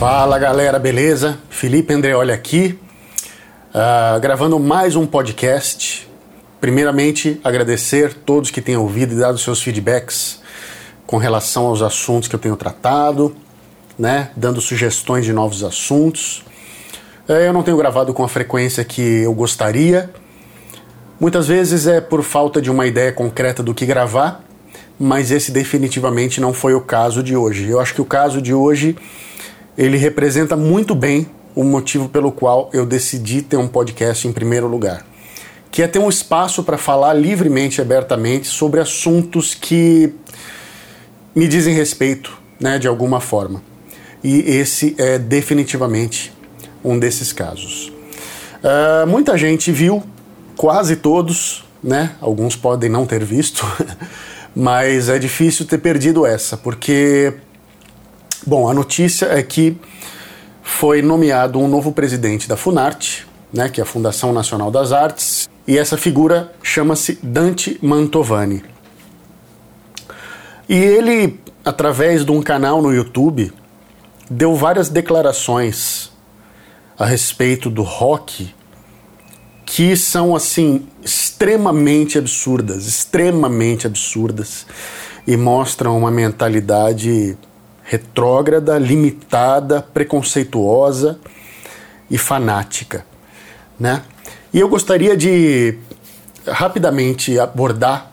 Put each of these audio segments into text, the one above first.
Fala galera, beleza? Felipe Andreoli aqui, uh, gravando mais um podcast. Primeiramente, agradecer todos que têm ouvido e dado seus feedbacks com relação aos assuntos que eu tenho tratado, né? Dando sugestões de novos assuntos. Eh, eu não tenho gravado com a frequência que eu gostaria. Muitas vezes é por falta de uma ideia concreta do que gravar, mas esse definitivamente não foi o caso de hoje. Eu acho que o caso de hoje ele representa muito bem o motivo pelo qual eu decidi ter um podcast em primeiro lugar, que é ter um espaço para falar livremente, abertamente sobre assuntos que me dizem respeito, né, de alguma forma. E esse é definitivamente um desses casos. Uh, muita gente viu, quase todos, né? Alguns podem não ter visto, mas é difícil ter perdido essa, porque Bom, a notícia é que foi nomeado um novo presidente da Funarte, né, que é a Fundação Nacional das Artes, e essa figura chama-se Dante Mantovani. E ele, através de um canal no YouTube, deu várias declarações a respeito do rock que são assim extremamente absurdas, extremamente absurdas e mostram uma mentalidade retrógrada, limitada, preconceituosa e fanática, né? E eu gostaria de rapidamente abordar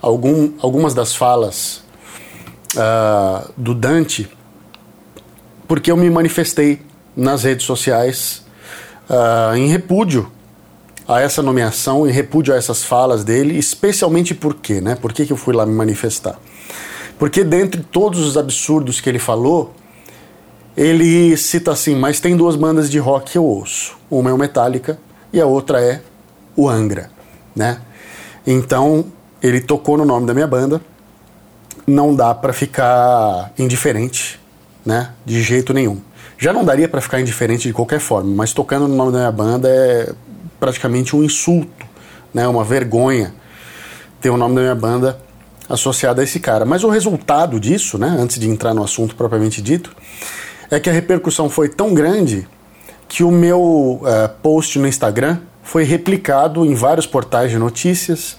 algum, algumas das falas uh, do Dante, porque eu me manifestei nas redes sociais uh, em repúdio a essa nomeação, em repúdio a essas falas dele, especialmente por quê, né? Por que, que eu fui lá me manifestar? Porque dentre todos os absurdos que ele falou, ele cita assim: mas tem duas bandas de rock que eu ouço. Uma é o Metallica e a outra é o Angra, né? Então ele tocou no nome da minha banda. Não dá para ficar indiferente, né? De jeito nenhum. Já não daria para ficar indiferente de qualquer forma, mas tocando no nome da minha banda é praticamente um insulto, né? Uma vergonha ter o nome da minha banda associada a esse cara. Mas o resultado disso, né, antes de entrar no assunto propriamente dito, é que a repercussão foi tão grande que o meu uh, post no Instagram foi replicado em vários portais de notícias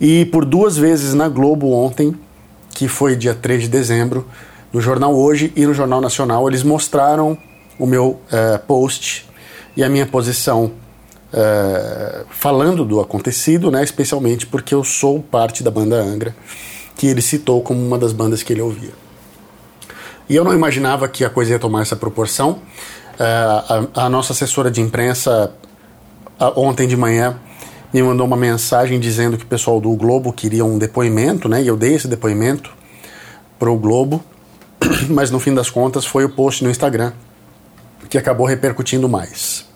e por duas vezes na Globo ontem, que foi dia 3 de dezembro, no Jornal Hoje e no Jornal Nacional, eles mostraram o meu uh, post e a minha posição uh, falando do acontecido, né, especialmente porque eu sou parte da banda Angra, que ele citou como uma das bandas que ele ouvia. E eu não imaginava que a coisa ia tomar essa proporção. Uh, a, a, nossa assessora de imprensa, ontem de manhã, me mandou uma mensagem dizendo que o pessoal do Globo queria um depoimento, né, e eu dei esse depoimento para o Globo, mas no fim das contas foi o post no Instagram que acabou repercutindo mais.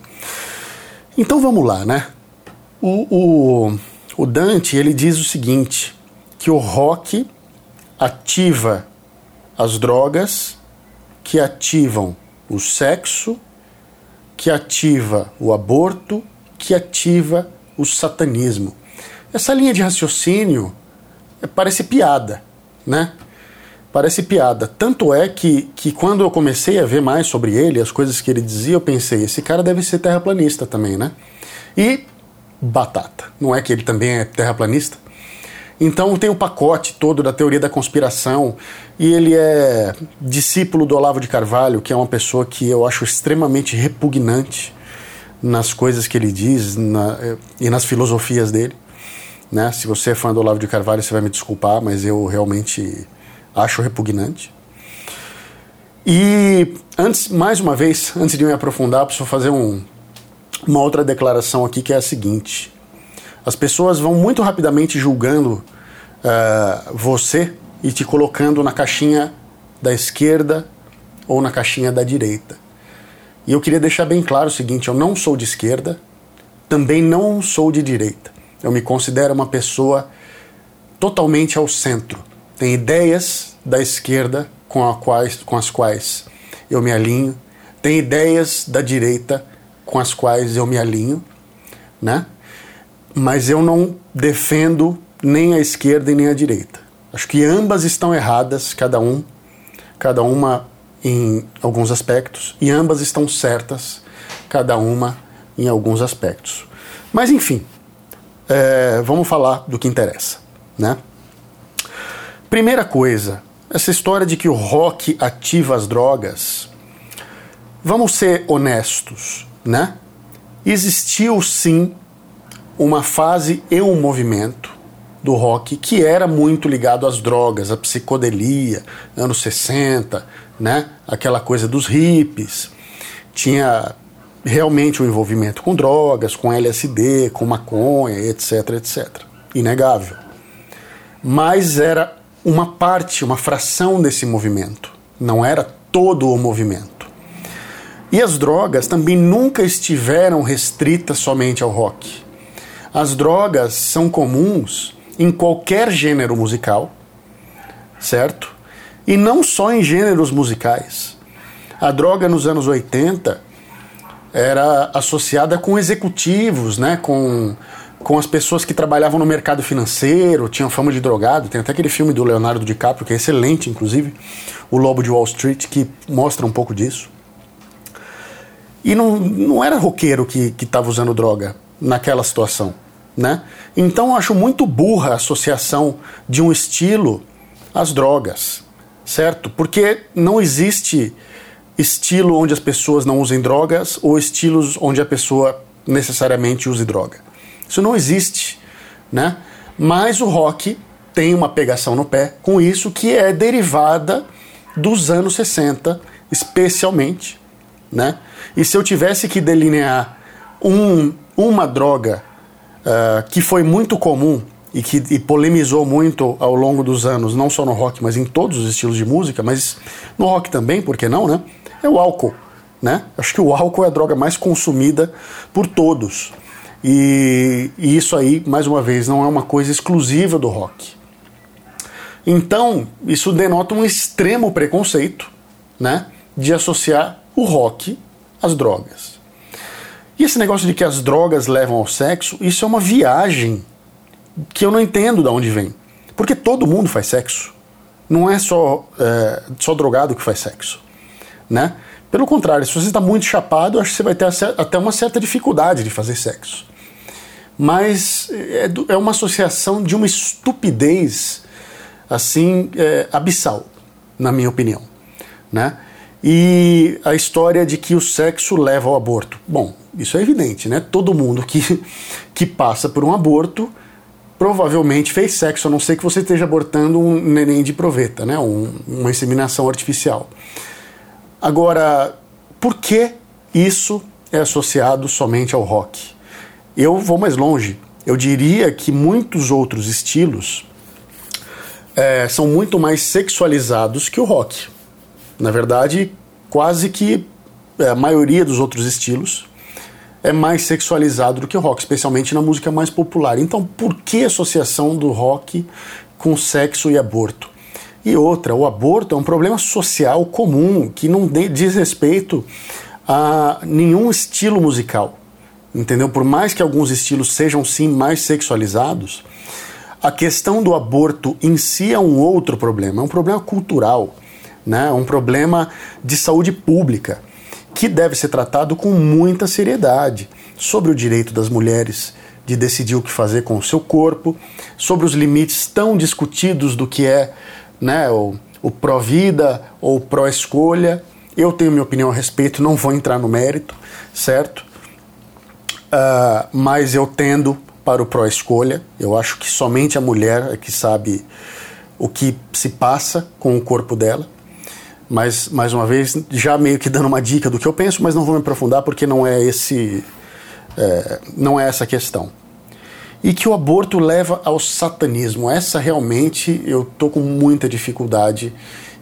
Então vamos lá, né? O, o, o Dante ele diz o seguinte: que o rock ativa as drogas, que ativam o sexo, que ativa o aborto, que ativa o satanismo. Essa linha de raciocínio é, parece piada, né? Parece piada. Tanto é que, que quando eu comecei a ver mais sobre ele, as coisas que ele dizia, eu pensei, esse cara deve ser terraplanista também, né? E batata. Não é que ele também é terraplanista? Então tem o pacote todo da teoria da conspiração e ele é discípulo do Olavo de Carvalho, que é uma pessoa que eu acho extremamente repugnante nas coisas que ele diz na, e nas filosofias dele. Né? Se você é fã do Olavo de Carvalho, você vai me desculpar, mas eu realmente acho repugnante. E antes, mais uma vez, antes de me aprofundar, preciso fazer um, uma outra declaração aqui que é a seguinte: as pessoas vão muito rapidamente julgando uh, você e te colocando na caixinha da esquerda ou na caixinha da direita. E eu queria deixar bem claro o seguinte: eu não sou de esquerda, também não sou de direita. Eu me considero uma pessoa totalmente ao centro. Tem ideias da esquerda com, quais, com as quais eu me alinho, tem ideias da direita com as quais eu me alinho, né? Mas eu não defendo nem a esquerda e nem a direita. Acho que ambas estão erradas, cada um, cada uma em alguns aspectos e ambas estão certas, cada uma em alguns aspectos. Mas enfim, é, vamos falar do que interessa, né? Primeira coisa, essa história de que o rock ativa as drogas. Vamos ser honestos, né? Existiu sim uma fase e um movimento do rock que era muito ligado às drogas, à psicodelia, anos 60, né? Aquela coisa dos hippies. Tinha realmente um envolvimento com drogas, com LSD, com maconha, etc, etc. Inegável. Mas era uma parte, uma fração desse movimento, não era todo o movimento. E as drogas também nunca estiveram restritas somente ao rock. As drogas são comuns em qualquer gênero musical, certo? E não só em gêneros musicais. A droga nos anos 80 era associada com executivos, né, com, com as pessoas que trabalhavam no mercado financeiro, tinham fama de drogado. Tem até aquele filme do Leonardo DiCaprio, que é excelente, inclusive, O Lobo de Wall Street, que mostra um pouco disso. E não, não era roqueiro que estava usando droga naquela situação. Né? Então eu acho muito burra a associação de um estilo às drogas, certo? Porque não existe estilo onde as pessoas não usem drogas ou estilos onde a pessoa necessariamente use droga. Isso não existe, né? Mas o rock tem uma pegação no pé com isso que é derivada dos anos 60, especialmente, né? E se eu tivesse que delinear um, uma droga uh, que foi muito comum e que e polemizou muito ao longo dos anos, não só no rock, mas em todos os estilos de música, mas no rock também, por que não, né? é o álcool. Né? Acho que o álcool é a droga mais consumida por todos. E, e, isso aí, mais uma vez, não é uma coisa exclusiva do rock. Então, isso denota um extremo preconceito né, de associar o rock às drogas. E esse negócio de que as drogas levam ao sexo, isso é uma viagem que eu não entendo de onde vem. Porque todo mundo faz sexo. Não é só, é, só drogado que faz sexo né? Pelo contrário, se você está muito chapado, acho que você vai ter até uma certa dificuldade de fazer sexo. Mas é, é uma associação de uma estupidez assim é, abissal, na minha opinião, né? E a história de que o sexo leva ao aborto. Bom, isso é evidente, né? Todo mundo que, que passa por um aborto provavelmente fez sexo, a não ser que você esteja abortando um neném de proveta, né? Um, uma inseminação artificial. Agora, por que isso é associado somente ao rock? Eu vou mais longe. Eu diria que muitos outros estilos é, são muito mais sexualizados que o rock. Na verdade, quase que é, a maioria dos outros estilos é mais sexualizado do que o rock, especialmente na música mais popular. Então, por que associação do rock com sexo e aborto? E outra, o aborto é um problema social comum que não diz respeito a nenhum estilo musical. Entendeu? Por mais que alguns estilos sejam sim mais sexualizados, a questão do aborto em si é um outro problema, é um problema cultural, né? É um problema de saúde pública que deve ser tratado com muita seriedade sobre o direito das mulheres de decidir o que fazer com o seu corpo, sobre os limites tão discutidos do que é né, o, o pró-vida ou pró-escolha. Eu tenho minha opinião a respeito, não vou entrar no mérito, certo? Uh, mas eu tendo para o pró-escolha. Eu acho que somente a mulher é que sabe o que se passa com o corpo dela. Mas, mais uma vez, já meio que dando uma dica do que eu penso, mas não vou me aprofundar porque não é esse. É, não é essa questão e que o aborto leva ao satanismo. Essa realmente eu tô com muita dificuldade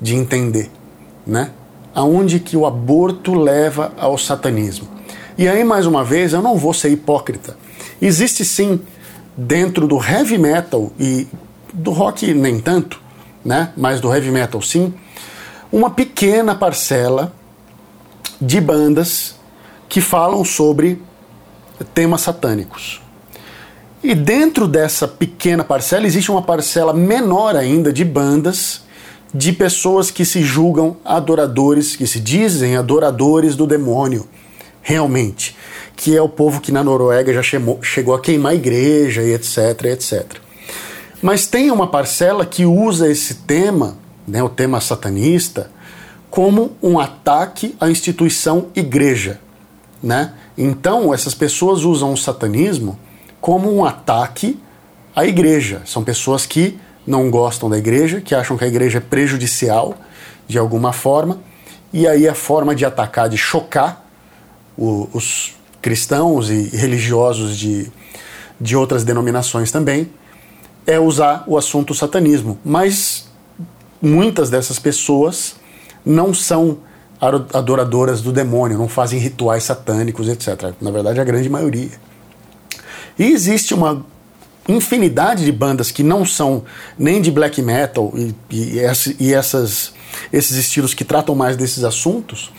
de entender, né? Aonde que o aborto leva ao satanismo? E aí mais uma vez eu não vou ser hipócrita. Existe sim dentro do heavy metal e do rock nem tanto, né? Mas do heavy metal sim, uma pequena parcela de bandas que falam sobre temas satânicos. E dentro dessa pequena parcela existe uma parcela menor ainda de bandas de pessoas que se julgam adoradores, que se dizem adoradores do demônio, realmente, que é o povo que na Noruega já chegou, chegou a queimar a igreja e etc, etc. Mas tem uma parcela que usa esse tema, né, o tema satanista, como um ataque à instituição igreja, né? Então, essas pessoas usam o satanismo como um ataque à igreja. São pessoas que não gostam da igreja, que acham que a igreja é prejudicial de alguma forma, e aí a forma de atacar, de chocar o, os cristãos e religiosos de, de outras denominações também, é usar o assunto satanismo. Mas muitas dessas pessoas não são adoradoras do demônio, não fazem rituais satânicos, etc. Na verdade, a grande maioria. E existe uma infinidade de bandas que não são nem de black metal e, e, e essas, esses estilos que tratam mais desses assuntos,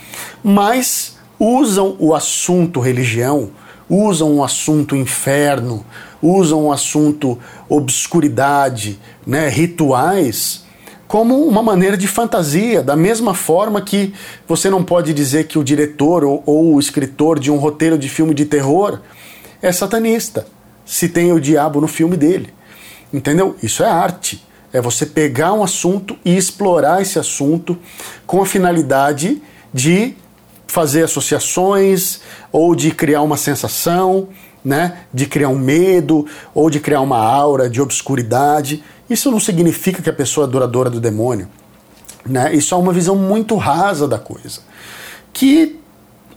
mas usam o assunto religião, usam o assunto inferno, usam o assunto obscuridade, né, rituais, como uma maneira de fantasia, da mesma forma que você não pode dizer que o diretor ou, ou o escritor de um roteiro de filme de terror é satanista se tem o diabo no filme dele. Entendeu? Isso é arte. É você pegar um assunto e explorar esse assunto com a finalidade de fazer associações ou de criar uma sensação, né? De criar um medo ou de criar uma aura de obscuridade. Isso não significa que a pessoa é adoradora do demônio, né? Isso é uma visão muito rasa da coisa, que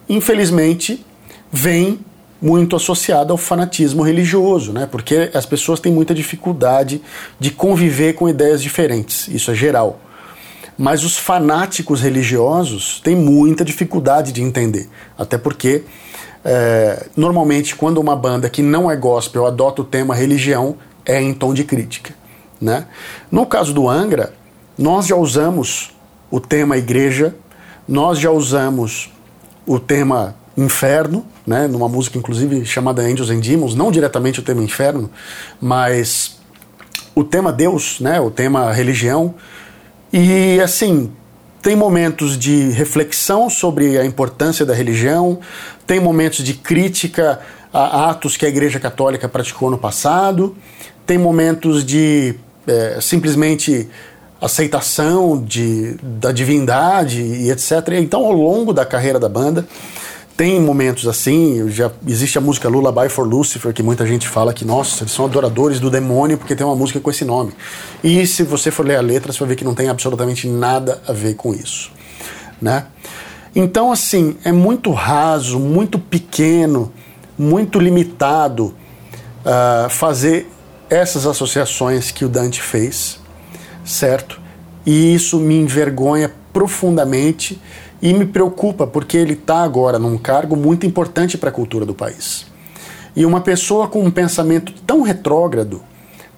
infelizmente vem muito associada ao fanatismo religioso, né? Porque as pessoas têm muita dificuldade de conviver com ideias diferentes, isso é geral. Mas os fanáticos religiosos têm muita dificuldade de entender, até porque é, normalmente quando uma banda que não é gospel adota o tema religião é em tom de crítica, né? No caso do Angra, nós já usamos o tema igreja, nós já usamos o tema inferno, né, numa música inclusive chamada Angels and Demons, não diretamente o tema inferno, mas o tema Deus, né, o tema religião. E assim, tem momentos de reflexão sobre a importância da religião, tem momentos de crítica a atos que a Igreja Católica praticou no passado, tem momentos de é, simplesmente aceitação de, da divindade e etc. Então, ao longo da carreira da banda, tem momentos assim, já existe a música Lullaby for Lucifer, que muita gente fala que, nossa, eles são adoradores do demônio porque tem uma música com esse nome. E se você for ler a letra, você vai ver que não tem absolutamente nada a ver com isso. Né? Então, assim, é muito raso, muito pequeno, muito limitado uh, fazer essas associações que o Dante fez, certo? E isso me envergonha profundamente e me preocupa porque ele está agora num cargo muito importante para a cultura do país. E uma pessoa com um pensamento tão retrógrado,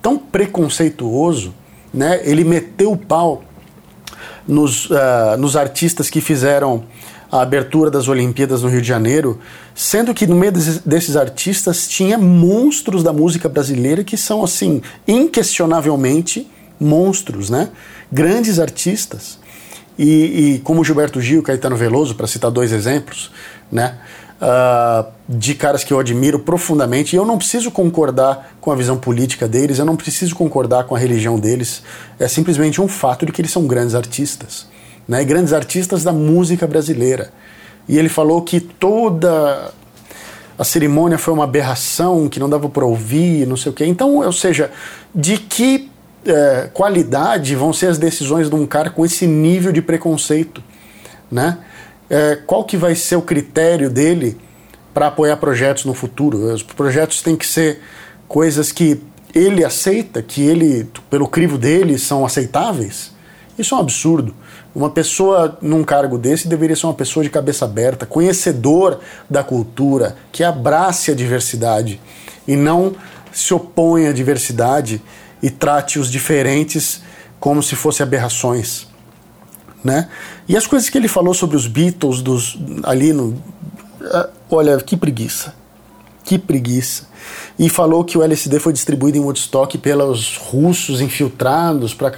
tão preconceituoso, né, ele meteu o pau nos, uh, nos artistas que fizeram a abertura das Olimpíadas no Rio de Janeiro, sendo que no meio desses artistas tinha monstros da música brasileira que são, assim, inquestionavelmente monstros, né? Grandes artistas. E, e como Gilberto Gil, Caetano Veloso, para citar dois exemplos, né? Uh, de caras que eu admiro profundamente, e eu não preciso concordar com a visão política deles, eu não preciso concordar com a religião deles, é simplesmente um fato de que eles são grandes artistas, né? grandes artistas da música brasileira. E ele falou que toda a cerimônia foi uma aberração, que não dava para ouvir, não sei o quê. Então, ou seja, de que é, qualidade vão ser as decisões de um cara com esse nível de preconceito, né? É, qual que vai ser o critério dele para apoiar projetos no futuro? Os projetos têm que ser coisas que ele aceita, que ele, pelo crivo dele, são aceitáveis. Isso é um absurdo. Uma pessoa num cargo desse deveria ser uma pessoa de cabeça aberta, conhecedor da cultura, que abrace a diversidade e não se opõe à diversidade e trate os diferentes como se fossem aberrações. Né? E as coisas que ele falou sobre os Beatles dos, ali no. Ah, olha, que preguiça. Que preguiça. E falou que o LSD foi distribuído em Woodstock pelos russos infiltrados. Pra...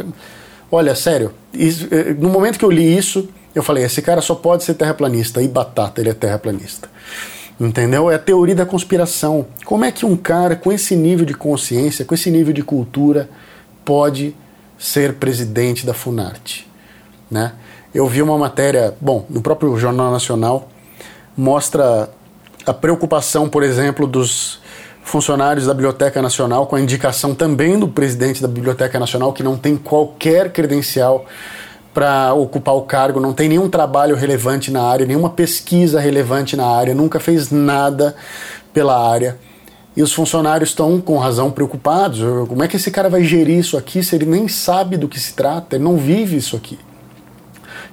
Olha, sério, isso, eh, no momento que eu li isso, eu falei: esse cara só pode ser terraplanista. E batata, ele é terraplanista. Entendeu? É a teoria da conspiração. Como é que um cara com esse nível de consciência, com esse nível de cultura, pode ser presidente da Funarte? Né? Eu vi uma matéria, bom, no próprio Jornal Nacional, mostra a preocupação, por exemplo, dos funcionários da Biblioteca Nacional com a indicação também do presidente da Biblioteca Nacional, que não tem qualquer credencial para ocupar o cargo, não tem nenhum trabalho relevante na área, nenhuma pesquisa relevante na área, nunca fez nada pela área. E os funcionários estão, com razão, preocupados. Como é que esse cara vai gerir isso aqui se ele nem sabe do que se trata, ele não vive isso aqui?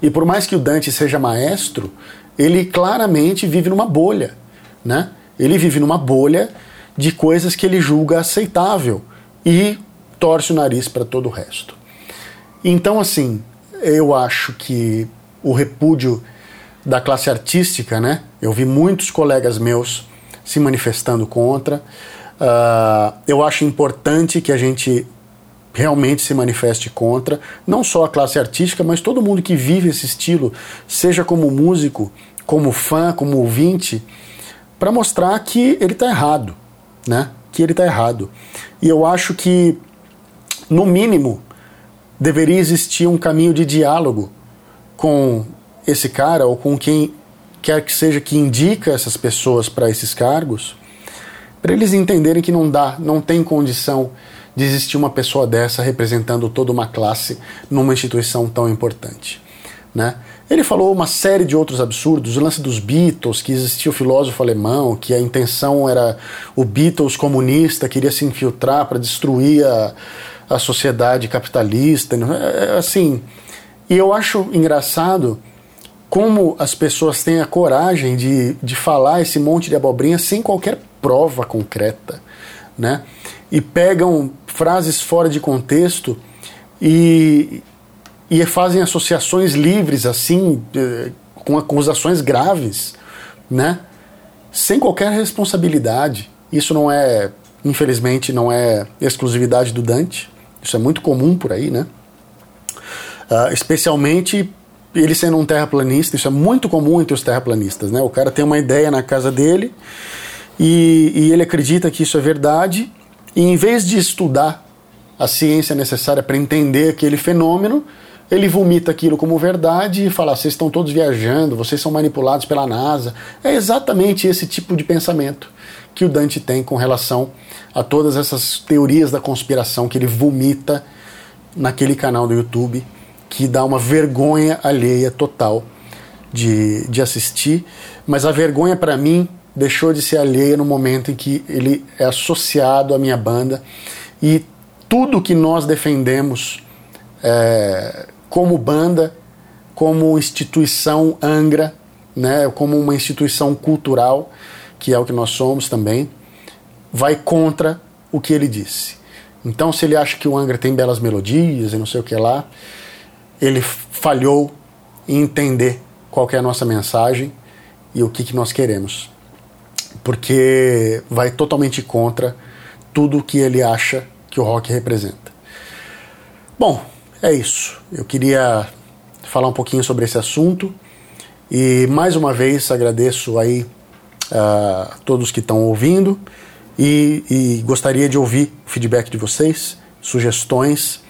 E por mais que o Dante seja maestro, ele claramente vive numa bolha, né? Ele vive numa bolha de coisas que ele julga aceitável e torce o nariz para todo o resto. Então, assim, eu acho que o repúdio da classe artística, né? Eu vi muitos colegas meus se manifestando contra. Uh, eu acho importante que a gente realmente se manifeste contra, não só a classe artística, mas todo mundo que vive esse estilo, seja como músico, como fã, como ouvinte, para mostrar que ele está errado, né? Que ele está errado. E eu acho que, no mínimo, deveria existir um caminho de diálogo com esse cara ou com quem quer que seja que indica essas pessoas para esses cargos, para eles entenderem que não dá, não tem condição de existir uma pessoa dessa representando toda uma classe numa instituição tão importante, né? Ele falou uma série de outros absurdos, o lance dos Beatles, que existia o filósofo alemão, que a intenção era o Beatles comunista, queria se infiltrar para destruir a, a sociedade capitalista, né? é, é, assim. E eu acho engraçado como as pessoas têm a coragem de, de falar esse monte de abobrinha sem qualquer prova concreta, né? E pegam frases fora de contexto e, e fazem associações livres, assim, eh, com acusações graves, né? Sem qualquer responsabilidade. Isso não é, infelizmente, não é exclusividade do Dante. Isso é muito comum por aí, né? Uh, especialmente ele sendo um terraplanista, isso é muito comum entre os terraplanistas, né? O cara tem uma ideia na casa dele e, e ele acredita que isso é verdade e em vez de estudar a ciência necessária para entender aquele fenômeno, ele vomita aquilo como verdade e fala: vocês estão todos viajando, vocês são manipulados pela NASA. É exatamente esse tipo de pensamento que o Dante tem com relação a todas essas teorias da conspiração que ele vomita naquele canal do YouTube, que dá uma vergonha alheia total de, de assistir. Mas a vergonha, para mim, deixou de ser alheia no momento em que ele é associado à minha banda e tudo que nós defendemos. É, como banda, como instituição Angra, né, como uma instituição cultural, que é o que nós somos também, vai contra o que ele disse. Então, se ele acha que o Angra tem belas melodias e não sei o que lá, ele falhou em entender qual é a nossa mensagem e o que, que nós queremos. Porque vai totalmente contra tudo o que ele acha que o rock representa. Bom, é isso. Eu queria falar um pouquinho sobre esse assunto e mais uma vez agradeço aí todos que estão ouvindo e, e, gostaria de ouvir o feedback de vocês, sugestões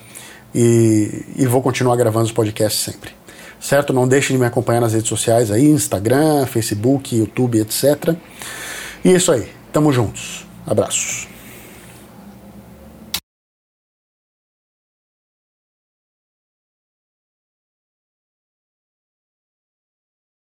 e, e vou continuar gravando os podcasts sempre. Certo? Não deixem de me acompanhar nas redes sociais aí, Instagram, Facebook, YouTube, etc. E é isso aí. Tamo juntos. Abraços.